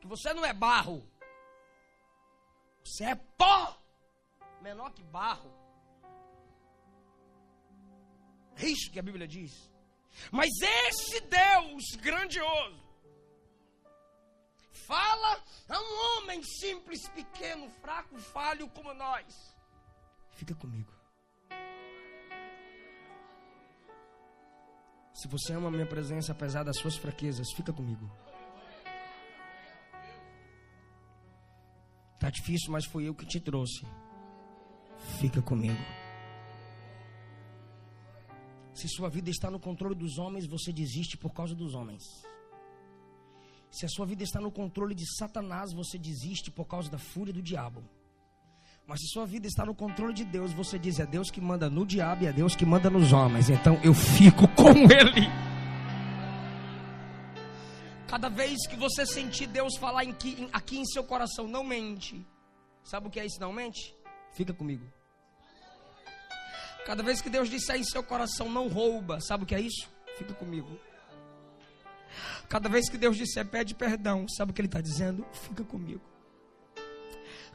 Que você não é barro. Você é pó. Menor que barro. É isso que a Bíblia diz. Mas esse Deus grandioso fala a um homem simples, pequeno, fraco, falho como nós. Fica comigo. Se você ama a minha presença, apesar das suas fraquezas, fica comigo. Tá difícil, mas foi eu que te trouxe. Fica comigo. Se sua vida está no controle dos homens, você desiste por causa dos homens. Se a sua vida está no controle de Satanás, você desiste por causa da fúria do diabo. Mas se sua vida está no controle de Deus, você diz: é Deus que manda no diabo e é Deus que manda nos homens. Então eu fico com Ele. Cada vez que você sentir Deus falar em que, aqui em seu coração, não mente. Sabe o que é isso? Não mente? Fica comigo. Cada vez que Deus disser em seu coração, não rouba, sabe o que é isso? Fica comigo. Cada vez que Deus disser, pede perdão, sabe o que Ele está dizendo? Fica comigo.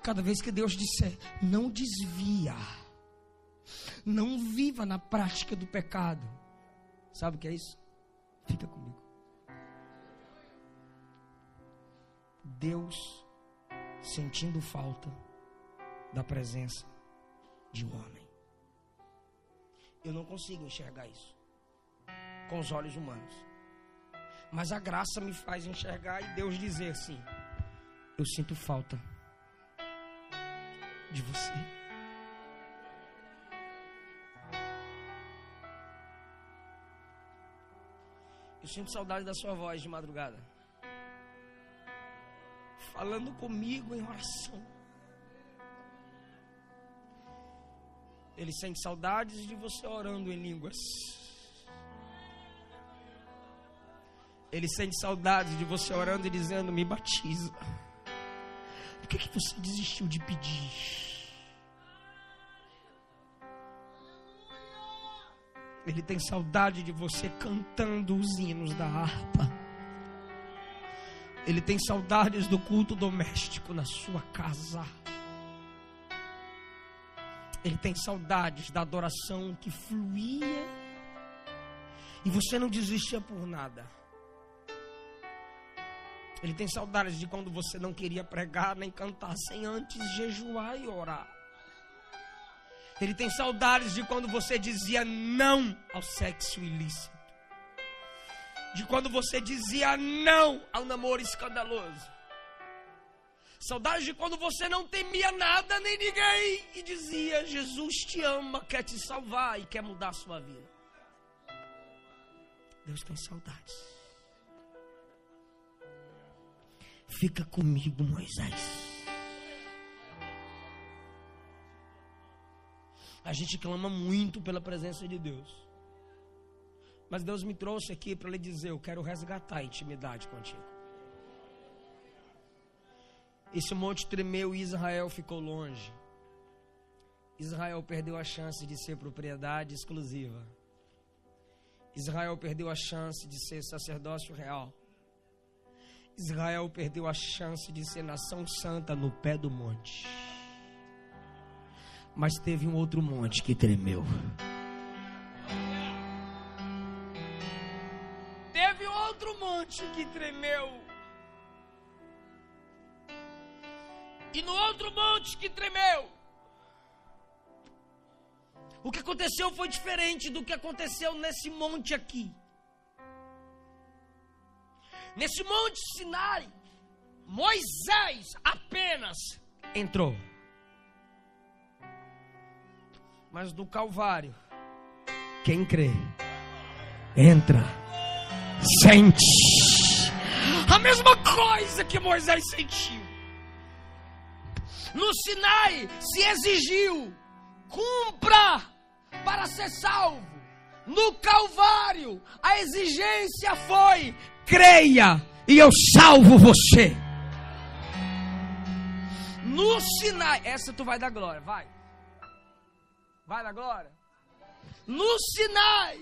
Cada vez que Deus disser, não desvia, não viva na prática do pecado, sabe o que é isso? Fica comigo. Deus sentindo falta da presença de um homem. Eu não consigo enxergar isso com os olhos humanos. Mas a graça me faz enxergar e Deus dizer assim: Eu sinto falta de você. Eu sinto saudade da sua voz de madrugada. Falando comigo em oração. Ele sente saudades de você orando em línguas. Ele sente saudades de você orando e dizendo: Me batiza. Por que, que você desistiu de pedir? Ele tem saudade de você cantando os hinos da harpa. Ele tem saudades do culto doméstico na sua casa. Ele tem saudades da adoração que fluía e você não desistia por nada. Ele tem saudades de quando você não queria pregar nem cantar sem antes jejuar e orar. Ele tem saudades de quando você dizia não ao sexo ilícito. De quando você dizia não ao namoro escandaloso. Saudade de quando você não temia nada nem ninguém e dizia: Jesus te ama, quer te salvar e quer mudar a sua vida. Deus tem saudades. Fica comigo, Moisés. A gente clama muito pela presença de Deus. Mas Deus me trouxe aqui para lhe dizer: eu quero resgatar a intimidade contigo. Esse monte tremeu e Israel ficou longe. Israel perdeu a chance de ser propriedade exclusiva. Israel perdeu a chance de ser sacerdócio real. Israel perdeu a chance de ser nação santa no pé do monte. Mas teve um outro monte que tremeu. Teve outro monte que tremeu. E no outro monte que tremeu. O que aconteceu foi diferente do que aconteceu nesse monte aqui. Nesse monte Sinai, Moisés apenas entrou. Mas no Calvário, quem crê, entra, sente a mesma coisa que Moisés sentiu. No Sinai se exigiu: cumpra para ser salvo. No Calvário, a exigência foi: creia e eu salvo você. No Sinai, essa tu vai dar glória, vai. Vai dar glória. No Sinai,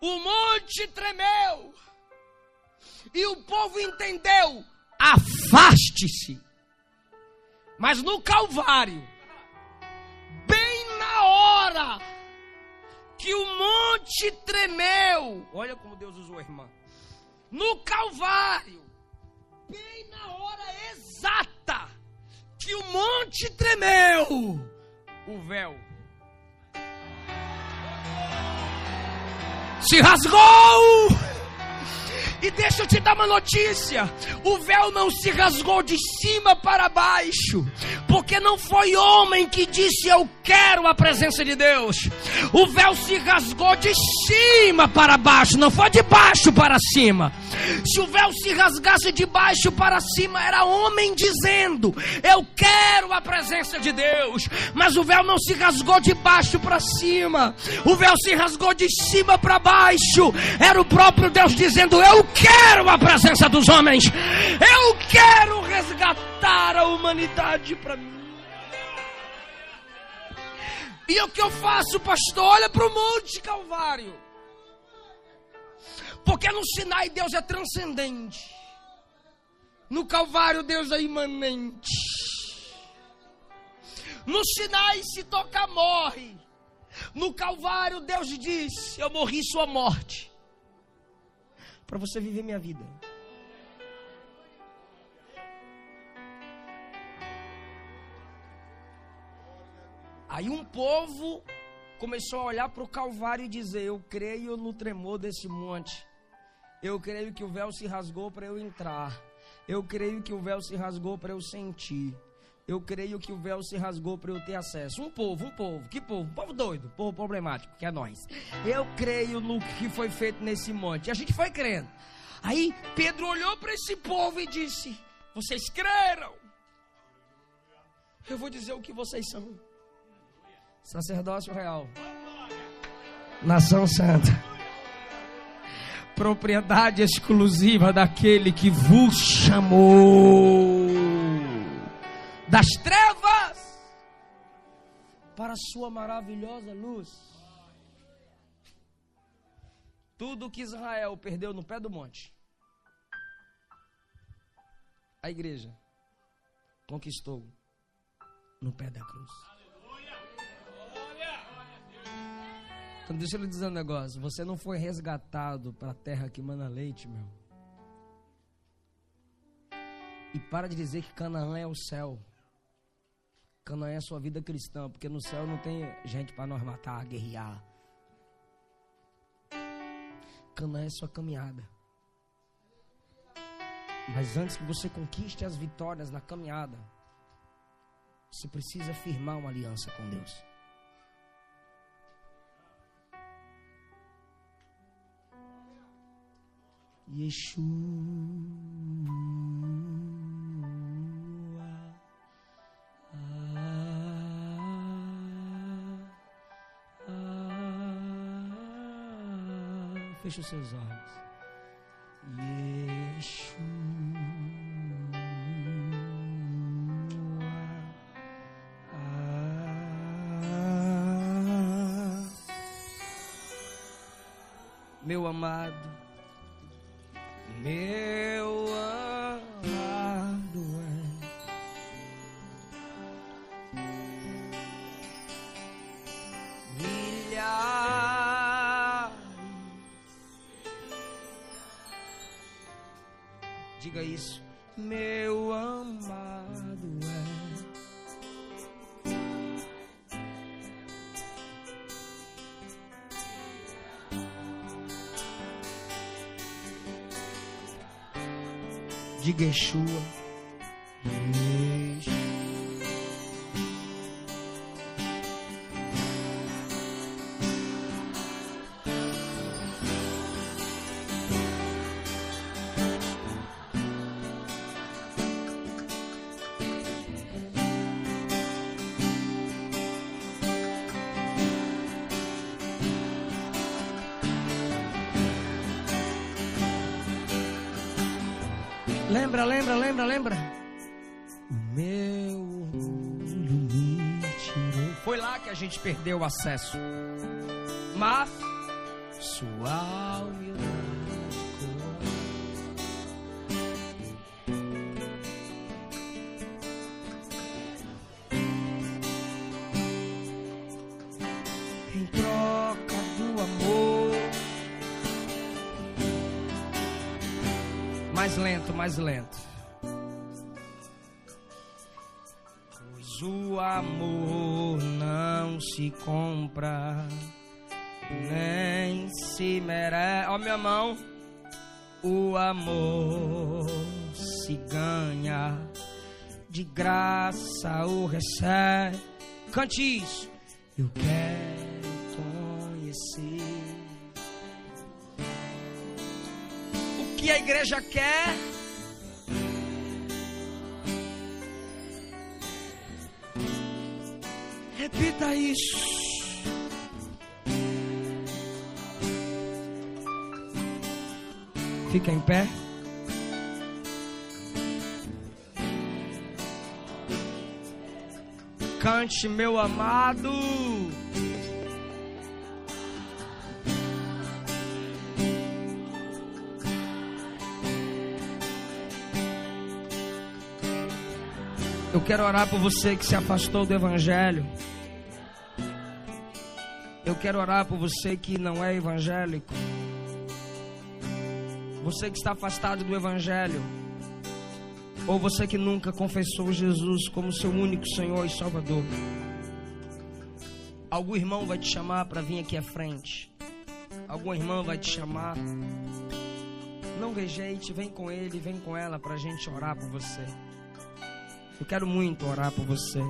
o monte tremeu e o povo entendeu: afaste-se. Mas no Calvário, bem na hora que o monte tremeu, olha como Deus usou, irmã. No Calvário, bem na hora exata que o monte tremeu, o véu. Se rasgou. E deixa eu te dar uma notícia: o véu não se rasgou de cima para baixo, porque não foi homem que disse eu quero a presença de Deus. O véu se rasgou de cima para baixo, não foi de baixo para cima. Se o véu se rasgasse de baixo para cima, era homem dizendo eu quero a presença de Deus. Mas o véu não se rasgou de baixo para cima, o véu se rasgou de cima para baixo. Era o próprio Deus dizendo eu quero a presença dos homens. Eu quero resgatar a humanidade para mim. E o que eu faço, pastor? Olha para o Monte Calvário. Porque no Sinai Deus é transcendente. No Calvário Deus é imanente. No Sinai se toca morre. No Calvário Deus diz: Eu morri sua morte para você viver minha vida. Aí um povo começou a olhar para o Calvário e dizer: Eu creio no tremor desse monte. Eu creio que o véu se rasgou para eu entrar. Eu creio que o véu se rasgou para eu sentir. Eu creio que o véu se rasgou para eu ter acesso. Um povo, um povo, que povo? Um povo doido, povo problemático, que é nós. Eu creio no que foi feito nesse monte. E a gente foi crendo. Aí Pedro olhou para esse povo e disse: Vocês creram? Eu vou dizer o que vocês são: sacerdócio real, nação santa, propriedade exclusiva daquele que vos chamou das trevas para a sua maravilhosa luz. Tudo que Israel perdeu no pé do monte, a igreja conquistou no pé da cruz. Então deixa eu lhe dizer um negócio. Você não foi resgatado para a terra que mana leite, meu. E para de dizer que Canaã é o céu. Canaã é sua vida cristã, porque no céu não tem gente para nós matar, guerrear. Canaã é sua caminhada. Mas antes que você conquiste as vitórias na caminhada, você precisa firmar uma aliança com Deus. Yeshua. Feche os seus olhos. Yeshua. Meu amado, meu Yeshua. Lembra, lembra, lembra, lembra? meu orgulho me tirou. Foi lá que a gente perdeu o acesso. Mas sua Ó, minha mão. O amor se ganha, de graça o recebe. Cante isso. Eu quero conhecer o que a igreja quer. Repita isso. Fica em pé. Cante, meu amado. Eu quero orar por você que se afastou do Evangelho. Eu quero orar por você que não é evangélico. Você que está afastado do Evangelho. Ou você que nunca confessou Jesus como seu único Senhor e Salvador. Algum irmão vai te chamar para vir aqui à frente. Alguma irmã vai te chamar. Não rejeite, vem com ele, vem com ela para a gente orar por você. Eu quero muito orar por você.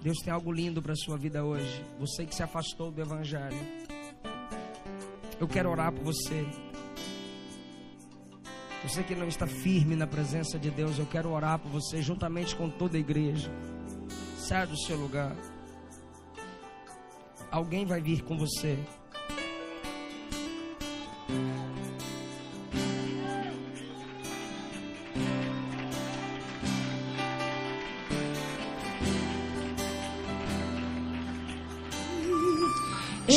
Deus tem algo lindo para sua vida hoje. Você que se afastou do Evangelho. Eu quero orar por você. Você que não está firme na presença de Deus, eu quero orar por você juntamente com toda a igreja. Sai do seu lugar. Alguém vai vir com você.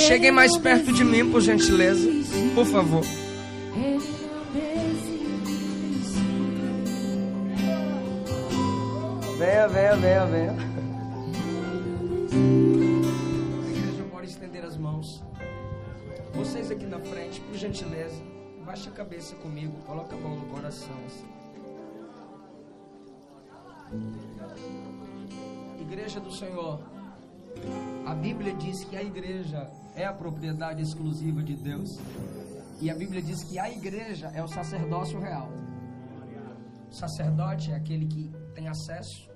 Cheguem mais perto de mim, por gentileza. Por favor. Venha, venha, venha, venha. A igreja pode estender as mãos. Vocês aqui na frente, por gentileza, baixa a cabeça comigo, coloca a mão no coração. Assim. Igreja do Senhor. A Bíblia diz que a igreja é a propriedade exclusiva de Deus. E a Bíblia diz que a igreja é o sacerdócio real. O sacerdote é aquele que tem acesso,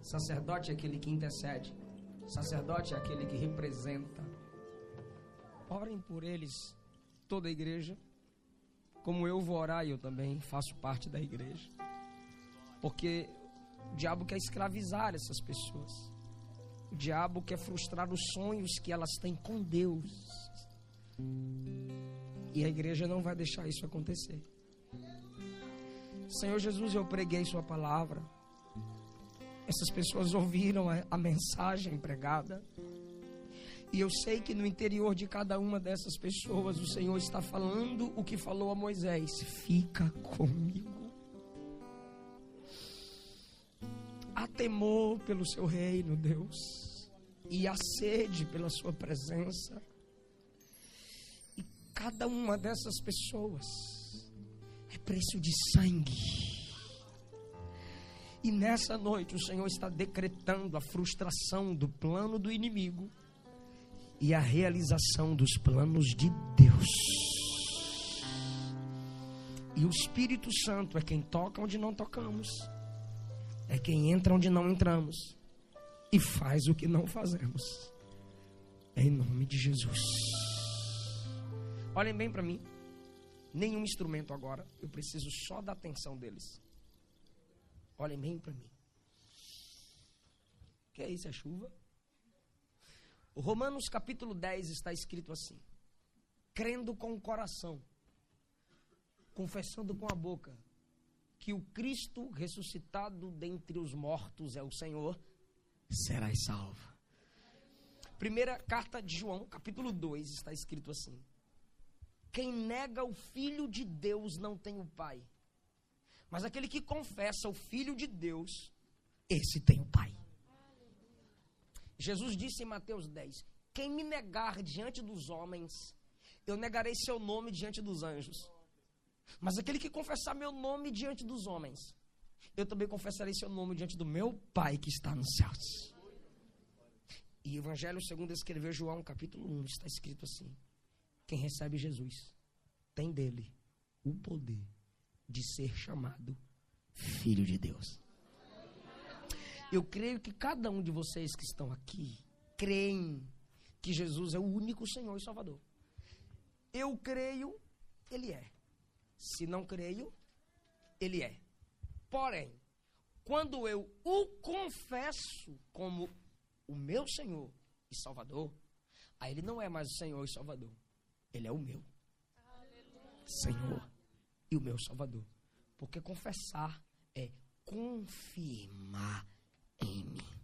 o sacerdote é aquele que intercede, o sacerdote é aquele que representa. Orem por eles, toda a igreja, como eu vou orar, eu também faço parte da igreja. Porque o diabo quer escravizar essas pessoas. Diabo quer frustrar os sonhos que elas têm com Deus. E a igreja não vai deixar isso acontecer. Senhor Jesus, eu preguei Sua palavra. Essas pessoas ouviram a, a, mensagem pregada. E eu sei que no interior de cada uma dessas pessoas o Senhor está falando o que falou a Moisés: Fica comigo. Há temor pelo seu reino, Deus. E há sede pela sua presença. E cada uma dessas pessoas é preço de sangue. E nessa noite o Senhor está decretando a frustração do plano do inimigo e a realização dos planos de Deus. E o Espírito Santo é quem toca onde não tocamos, é quem entra onde não entramos e faz o que não fazemos. Em nome de Jesus. Olhem bem para mim. Nenhum instrumento agora. Eu preciso só da atenção deles. Olhem bem para mim. Que é isso? É chuva? O Romanos capítulo 10 está escrito assim: crendo com o coração, confessando com a boca que o Cristo ressuscitado dentre os mortos é o Senhor, serás salvo. Primeira carta de João, capítulo 2, está escrito assim: Quem nega o Filho de Deus não tem o Pai. Mas aquele que confessa o Filho de Deus, esse tem o Pai. Jesus disse em Mateus 10: Quem me negar diante dos homens, eu negarei seu nome diante dos anjos. Mas aquele que confessar meu nome diante dos homens, eu também confessarei seu nome diante do meu Pai que está nos céus. E o Evangelho segundo escreveu João, capítulo 1, está escrito assim: Quem recebe Jesus tem dele o poder de ser chamado filho de Deus. Eu creio que cada um de vocês que estão aqui creem que Jesus é o único Senhor e Salvador. Eu creio, Ele é. Se não creio, Ele é. Porém, quando eu o confesso como o meu Senhor e Salvador, aí Ele não é mais o Senhor e Salvador. Ele é o meu Senhor e o meu Salvador. Porque confessar é confirmar em mim.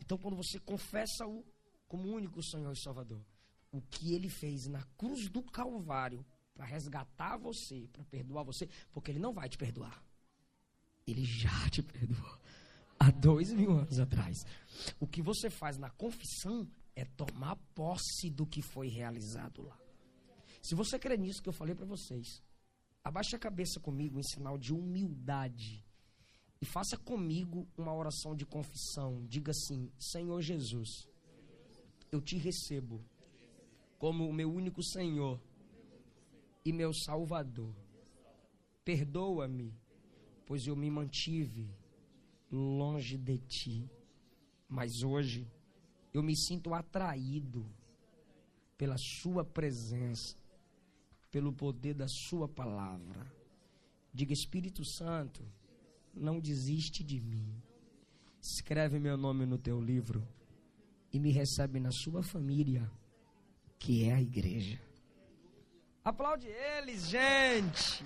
Então, quando você confessa-o como único Senhor e Salvador, o que ele fez na cruz do Calvário para resgatar você, para perdoar você, porque ele não vai te perdoar. Ele já te perdoou há dois mil anos atrás. O que você faz na confissão é tomar posse do que foi realizado lá. Se você crê nisso que eu falei para vocês, abaixe a cabeça comigo em sinal de humildade e faça comigo uma oração de confissão. Diga assim: Senhor Jesus, eu te recebo como o meu único Senhor e meu Salvador. Perdoa-me, pois eu me mantive longe de ti. Mas hoje eu me sinto atraído pela Sua presença, pelo poder da Sua palavra. Diga, Espírito Santo, não desiste de mim. Escreve meu nome no teu livro e me recebe na sua família, que é a igreja. Aplaude eles, gente!